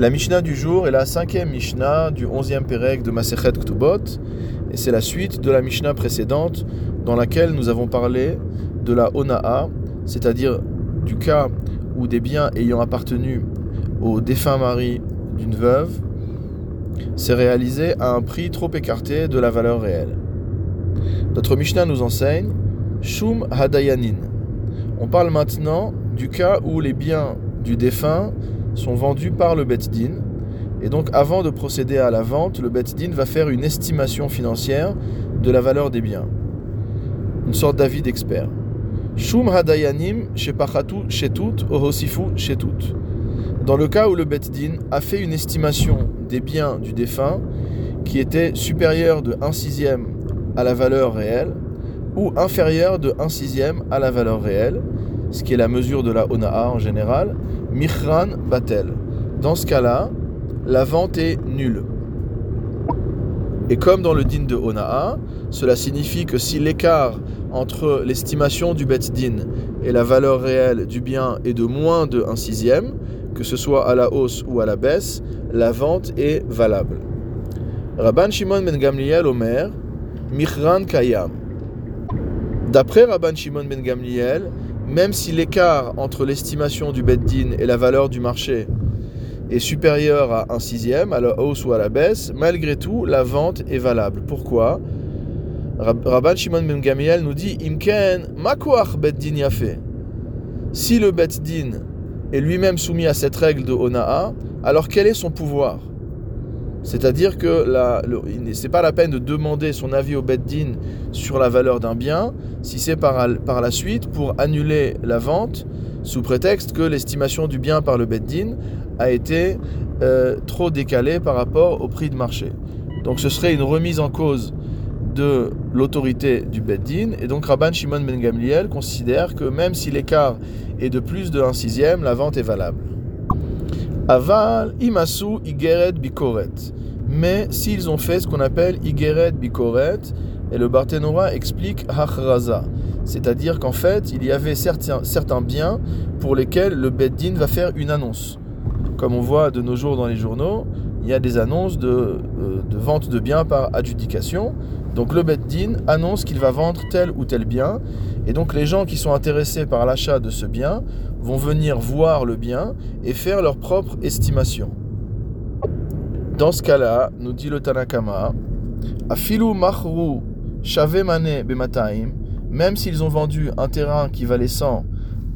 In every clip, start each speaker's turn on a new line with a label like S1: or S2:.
S1: La Mishnah du jour est la cinquième Mishnah du onzième Pérec de Masechet Ktubot, et c'est la suite de la Mishnah précédente dans laquelle nous avons parlé de la Ona'a, c'est-à-dire du cas où des biens ayant appartenu au défunt mari d'une veuve s'est réalisé à un prix trop écarté de la valeur réelle. Notre Mishnah nous enseigne Shum Hadayanin. On parle maintenant du cas où les biens du défunt sont vendus par le Bet Din. Et donc, avant de procéder à la vente, le Bet Din va faire une estimation financière de la valeur des biens. Une sorte d'avis d'expert. Shum hadayanim shepachatu shetut ohosifu shetut. Dans le cas où le Bet Din a fait une estimation des biens du défunt qui était supérieure de 1 sixième à la valeur réelle ou inférieure de 1 sixième à la valeur réelle, ce qui est la mesure de la Ona'a en général, Michran Batel. Dans ce cas-là, la vente est nulle. Et comme dans le din de Ona'a, cela signifie que si l'écart entre l'estimation du bet din et la valeur réelle du bien est de moins de 1 sixième, que ce soit à la hausse ou à la baisse, la vente est valable. Rabban Shimon ben Gamliel Omer, Michran Kayam. D'après Rabban Shimon ben Gamliel, même si l'écart entre l'estimation du Beddin et la valeur du marché est supérieur à un sixième, à la hausse ou à la baisse, malgré tout, la vente est valable. Pourquoi? Rabban Shimon Ben Gamiel nous dit Imken makuach Beddin yafe. Si le Beddin est lui-même soumis à cette règle de Ona'a, alors quel est son pouvoir? C'est-à-dire que ce n'est pas la peine de demander son avis au Beddin sur la valeur d'un bien, si c'est par, la suite pour annuler la vente sous prétexte que l'estimation du bien par le Beddin a été euh, trop décalée par rapport au prix de marché. Donc ce serait une remise en cause de l'autorité du Beddin, et donc Rabban Shimon Ben Gamliel considère que même si l'écart est de plus de 1 sixième, la vente est valable. Aval imasu igeret bikoret. Mais s'ils ont fait ce qu'on appelle igeret bikoret, et le Barthénora explique hachraza, c'est-à-dire qu'en fait, il y avait certains, certains biens pour lesquels le Beddin va faire une annonce. Comme on voit de nos jours dans les journaux, il y a des annonces de, euh, de vente de biens par adjudication. Donc le Beddin annonce qu'il va vendre tel ou tel bien. Et donc les gens qui sont intéressés par l'achat de ce bien vont venir voir le bien et faire leur propre estimation. Dans ce cas-là, nous dit le Tanakama, Afilu mahru shavemane bemataim, même s'ils ont vendu un terrain qui valait 100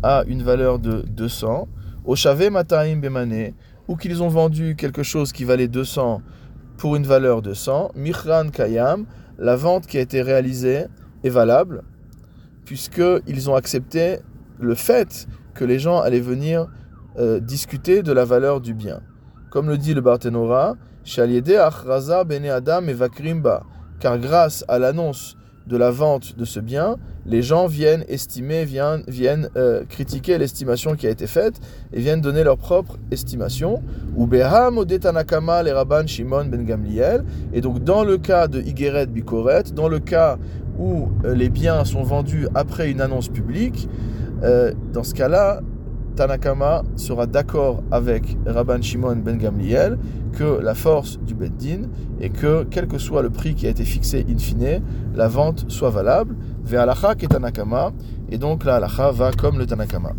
S1: à une valeur de 200, au shave mataim bemane, ou qu'ils ont vendu quelque chose qui valait 200 pour une valeur de 100, michran kayam, la vente qui a été réalisée est valable, puisqu'ils ont accepté le fait que les gens allaient venir euh, discuter de la valeur du bien. Comme le dit le Barthénora, bene Adam car grâce à l'annonce de la vente de ce bien, les gens viennent estimer, viennent, viennent euh, critiquer l'estimation qui a été faite et viennent donner leur propre estimation. Ou Beham Tanakama les Rabban Shimon ben Gamliel. Et donc dans le cas de Igeret Bikoret, dans le cas où euh, les biens sont vendus après une annonce publique, euh, dans ce cas-là, Tanakama sera d'accord avec Rabban Shimon ben Gamliel que la force du Beddin est que, quel que soit le prix qui a été fixé in fine, la vente soit valable. Ve'alacha et Tanakama, et donc la halacha va comme le Tanakama.